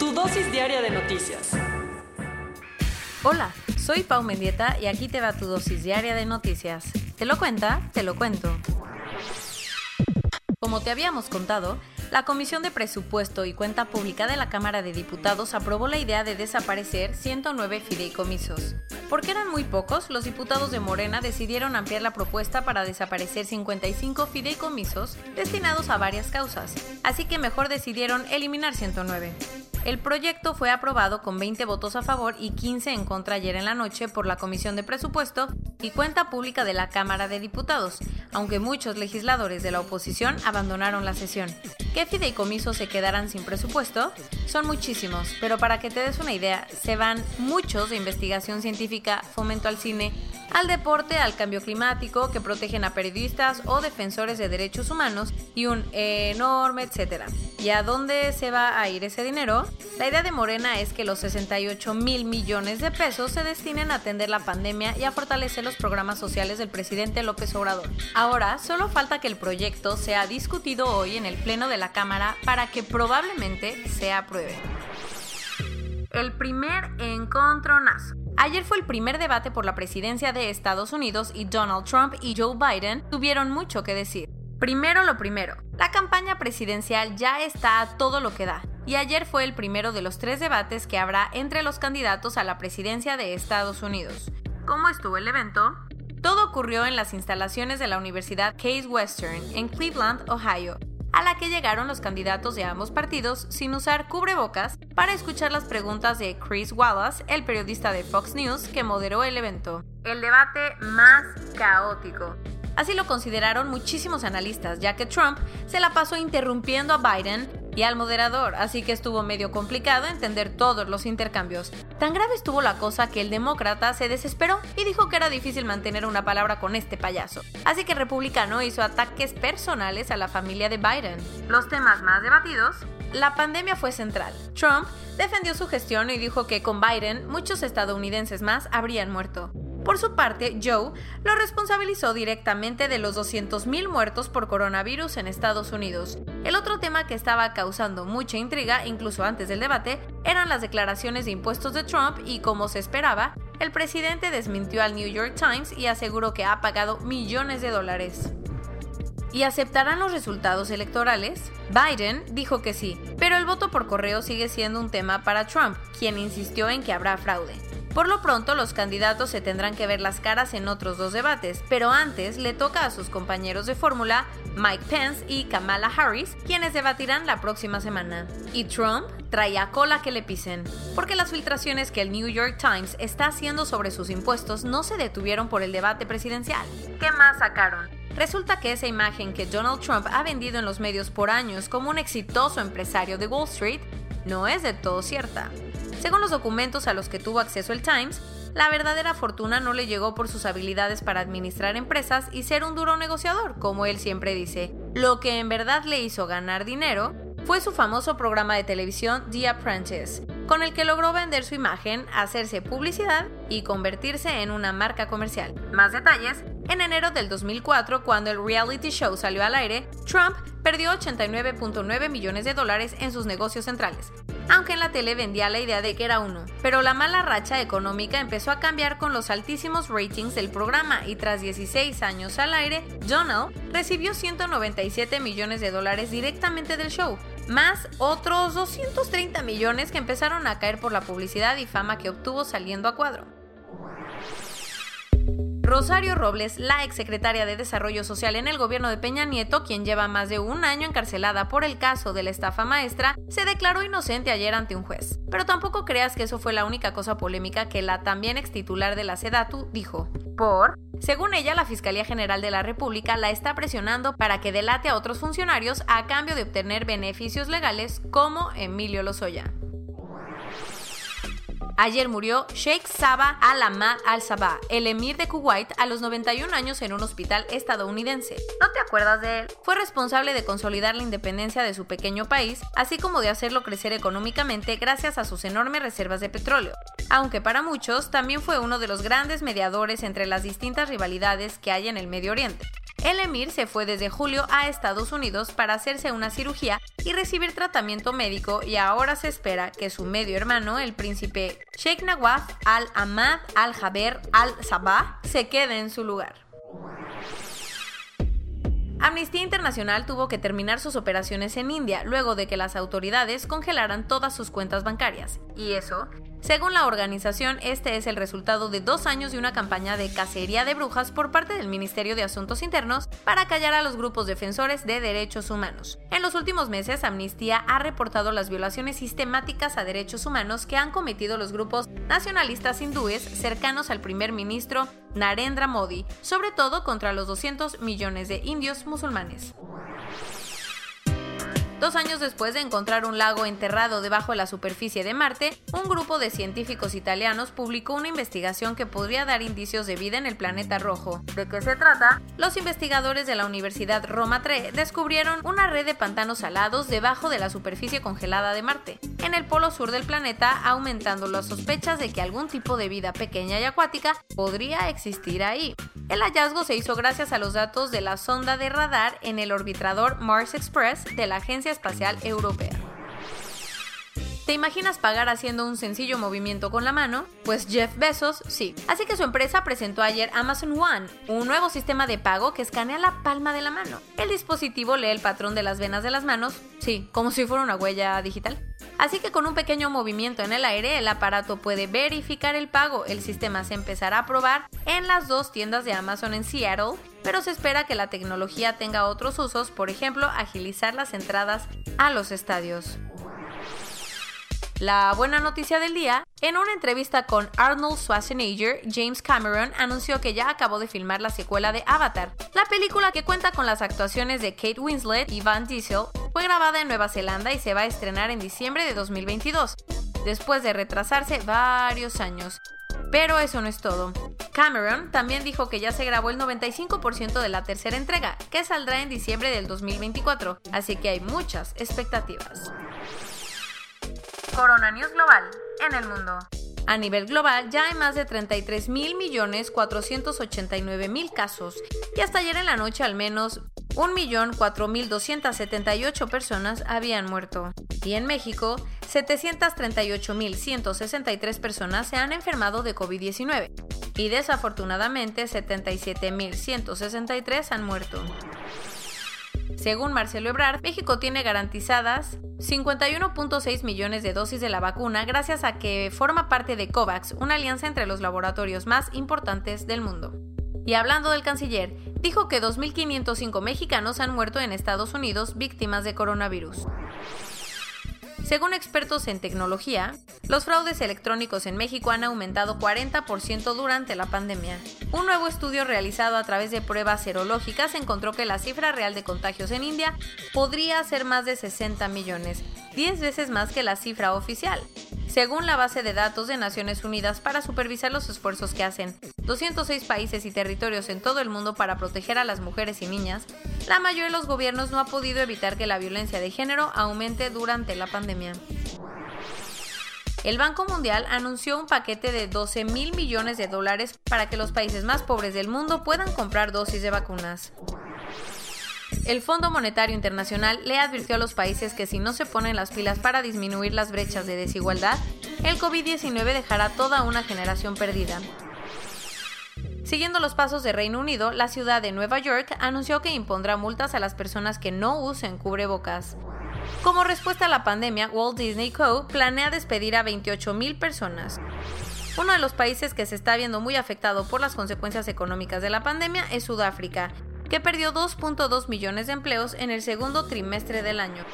Tu dosis diaria de noticias. Hola, soy Pau Mendieta y aquí te va tu dosis diaria de noticias. ¿Te lo cuenta? Te lo cuento. Como te habíamos contado, la Comisión de Presupuesto y Cuenta Pública de la Cámara de Diputados aprobó la idea de desaparecer 109 fideicomisos. Porque eran muy pocos, los diputados de Morena decidieron ampliar la propuesta para desaparecer 55 fideicomisos destinados a varias causas, así que mejor decidieron eliminar 109. El proyecto fue aprobado con 20 votos a favor y 15 en contra ayer en la noche por la Comisión de Presupuesto y Cuenta Pública de la Cámara de Diputados, aunque muchos legisladores de la oposición abandonaron la sesión. ¿Qué fideicomisos se quedarán sin presupuesto? Son muchísimos, pero para que te des una idea, se van muchos de investigación científica, fomento al cine, al deporte, al cambio climático, que protegen a periodistas o defensores de derechos humanos y un enorme etcétera. ¿Y a dónde se va a ir ese dinero? La idea de Morena es que los 68 mil millones de pesos se destinen a atender la pandemia y a fortalecer los programas sociales del presidente López Obrador. Ahora, solo falta que el proyecto sea discutido hoy en el Pleno de la Cámara para que probablemente se apruebe. El primer encontronazo. Ayer fue el primer debate por la presidencia de Estados Unidos y Donald Trump y Joe Biden tuvieron mucho que decir. Primero lo primero, la campaña presidencial ya está a todo lo que da, y ayer fue el primero de los tres debates que habrá entre los candidatos a la presidencia de Estados Unidos. ¿Cómo estuvo el evento? Todo ocurrió en las instalaciones de la Universidad Case Western en Cleveland, Ohio, a la que llegaron los candidatos de ambos partidos sin usar cubrebocas para escuchar las preguntas de Chris Wallace, el periodista de Fox News que moderó el evento. El debate más caótico. Así lo consideraron muchísimos analistas, ya que Trump se la pasó interrumpiendo a Biden y al moderador, así que estuvo medio complicado entender todos los intercambios. Tan grave estuvo la cosa que el demócrata se desesperó y dijo que era difícil mantener una palabra con este payaso. Así que el republicano hizo ataques personales a la familia de Biden. Los temas más debatidos la pandemia fue central. Trump defendió su gestión y dijo que con Biden muchos estadounidenses más habrían muerto. Por su parte, Joe lo responsabilizó directamente de los 200.000 muertos por coronavirus en Estados Unidos. El otro tema que estaba causando mucha intriga, incluso antes del debate, eran las declaraciones de impuestos de Trump y, como se esperaba, el presidente desmintió al New York Times y aseguró que ha pagado millones de dólares. ¿Y aceptarán los resultados electorales? Biden dijo que sí, pero el voto por correo sigue siendo un tema para Trump, quien insistió en que habrá fraude. Por lo pronto, los candidatos se tendrán que ver las caras en otros dos debates, pero antes le toca a sus compañeros de fórmula, Mike Pence y Kamala Harris, quienes debatirán la próxima semana. Y Trump trae a cola que le pisen, porque las filtraciones que el New York Times está haciendo sobre sus impuestos no se detuvieron por el debate presidencial. ¿Qué más sacaron? Resulta que esa imagen que Donald Trump ha vendido en los medios por años como un exitoso empresario de Wall Street no es de todo cierta. Según los documentos a los que tuvo acceso el Times, la verdadera fortuna no le llegó por sus habilidades para administrar empresas y ser un duro negociador, como él siempre dice. Lo que en verdad le hizo ganar dinero fue su famoso programa de televisión The Apprentice, con el que logró vender su imagen, hacerse publicidad y convertirse en una marca comercial. Más detalles en enero del 2004, cuando el reality show salió al aire, Trump perdió 89.9 millones de dólares en sus negocios centrales, aunque en la tele vendía la idea de que era uno. Pero la mala racha económica empezó a cambiar con los altísimos ratings del programa y tras 16 años al aire, Donald recibió 197 millones de dólares directamente del show, más otros 230 millones que empezaron a caer por la publicidad y fama que obtuvo saliendo a cuadro. Rosario Robles, la exsecretaria de Desarrollo Social en el gobierno de Peña Nieto, quien lleva más de un año encarcelada por el caso de la estafa maestra, se declaró inocente ayer ante un juez. Pero tampoco creas que eso fue la única cosa polémica que la también ex titular de la SEDATU dijo. Por según ella, la Fiscalía General de la República la está presionando para que delate a otros funcionarios a cambio de obtener beneficios legales como Emilio Lozoya. Ayer murió Sheikh Sabah Al-Ahmad Al-Sabah, el emir de Kuwait, a los 91 años en un hospital estadounidense. ¿No te acuerdas de él? Fue responsable de consolidar la independencia de su pequeño país, así como de hacerlo crecer económicamente gracias a sus enormes reservas de petróleo. Aunque para muchos también fue uno de los grandes mediadores entre las distintas rivalidades que hay en el Medio Oriente. El emir se fue desde julio a Estados Unidos para hacerse una cirugía y recibir tratamiento médico y ahora se espera que su medio hermano, el príncipe Sheikh Nawaf al-Ahmad al-Jaber al-Sabah, se quede en su lugar. Amnistía Internacional tuvo que terminar sus operaciones en India luego de que las autoridades congelaran todas sus cuentas bancarias. Y eso según la organización, este es el resultado de dos años de una campaña de cacería de brujas por parte del Ministerio de Asuntos Internos para callar a los grupos defensores de derechos humanos. En los últimos meses, Amnistía ha reportado las violaciones sistemáticas a derechos humanos que han cometido los grupos nacionalistas hindúes cercanos al primer ministro Narendra Modi, sobre todo contra los 200 millones de indios musulmanes. Dos años después de encontrar un lago enterrado debajo de la superficie de Marte, un grupo de científicos italianos publicó una investigación que podría dar indicios de vida en el planeta rojo. ¿De qué se trata? Los investigadores de la Universidad Roma 3 descubrieron una red de pantanos salados debajo de la superficie congelada de Marte, en el polo sur del planeta, aumentando las sospechas de que algún tipo de vida pequeña y acuática podría existir ahí. El hallazgo se hizo gracias a los datos de la sonda de radar en el orbitador Mars Express de la Agencia Espacial Europea. ¿Te imaginas pagar haciendo un sencillo movimiento con la mano? Pues Jeff Bezos sí. Así que su empresa presentó ayer Amazon One, un nuevo sistema de pago que escanea la palma de la mano. El dispositivo lee el patrón de las venas de las manos, sí, como si fuera una huella digital. Así que con un pequeño movimiento en el aire, el aparato puede verificar el pago. El sistema se empezará a probar en las dos tiendas de Amazon en Seattle, pero se espera que la tecnología tenga otros usos, por ejemplo, agilizar las entradas a los estadios. La buena noticia del día, en una entrevista con Arnold Schwarzenegger, James Cameron anunció que ya acabó de filmar la secuela de Avatar. La película que cuenta con las actuaciones de Kate Winslet y Van Diesel fue grabada en Nueva Zelanda y se va a estrenar en diciembre de 2022, después de retrasarse varios años. Pero eso no es todo. Cameron también dijo que ya se grabó el 95% de la tercera entrega, que saldrá en diciembre del 2024, así que hay muchas expectativas. Corona News Global en el mundo. A nivel global ya hay más de 33 mil millones 489 mil casos y hasta ayer en la noche al menos 1.004.278 personas habían muerto. Y en México, 738.163 personas se han enfermado de COVID-19 y desafortunadamente 77.163 han muerto. Según Marcelo Ebrard, México tiene garantizadas 51.6 millones de dosis de la vacuna gracias a que forma parte de COVAX, una alianza entre los laboratorios más importantes del mundo. Y hablando del canciller, dijo que 2.505 mexicanos han muerto en Estados Unidos víctimas de coronavirus. Según expertos en tecnología, los fraudes electrónicos en México han aumentado 40% durante la pandemia. Un nuevo estudio realizado a través de pruebas serológicas encontró que la cifra real de contagios en India podría ser más de 60 millones, 10 veces más que la cifra oficial. Según la base de datos de Naciones Unidas para supervisar los esfuerzos que hacen 206 países y territorios en todo el mundo para proteger a las mujeres y niñas, la mayoría de los gobiernos no ha podido evitar que la violencia de género aumente durante la pandemia. El Banco Mundial anunció un paquete de 12 mil millones de dólares para que los países más pobres del mundo puedan comprar dosis de vacunas. El Fondo Monetario Internacional le advirtió a los países que si no se ponen las pilas para disminuir las brechas de desigualdad, el COVID-19 dejará toda una generación perdida. Siguiendo los pasos de Reino Unido, la ciudad de Nueva York anunció que impondrá multas a las personas que no usen cubrebocas. Como respuesta a la pandemia, Walt Disney Co. planea despedir a 28.000 personas. Uno de los países que se está viendo muy afectado por las consecuencias económicas de la pandemia es Sudáfrica, que perdió 2.2 millones de empleos en el segundo trimestre del año.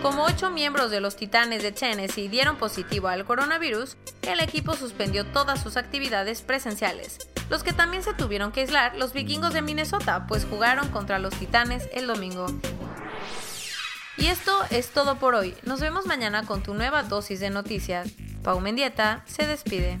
Como ocho miembros de los Titanes de Tennessee dieron positivo al coronavirus, el equipo suspendió todas sus actividades presenciales. Los que también se tuvieron que aislar, los vikingos de Minnesota, pues jugaron contra los Titanes el domingo. Y esto es todo por hoy. Nos vemos mañana con tu nueva dosis de noticias. Pau Mendieta se despide.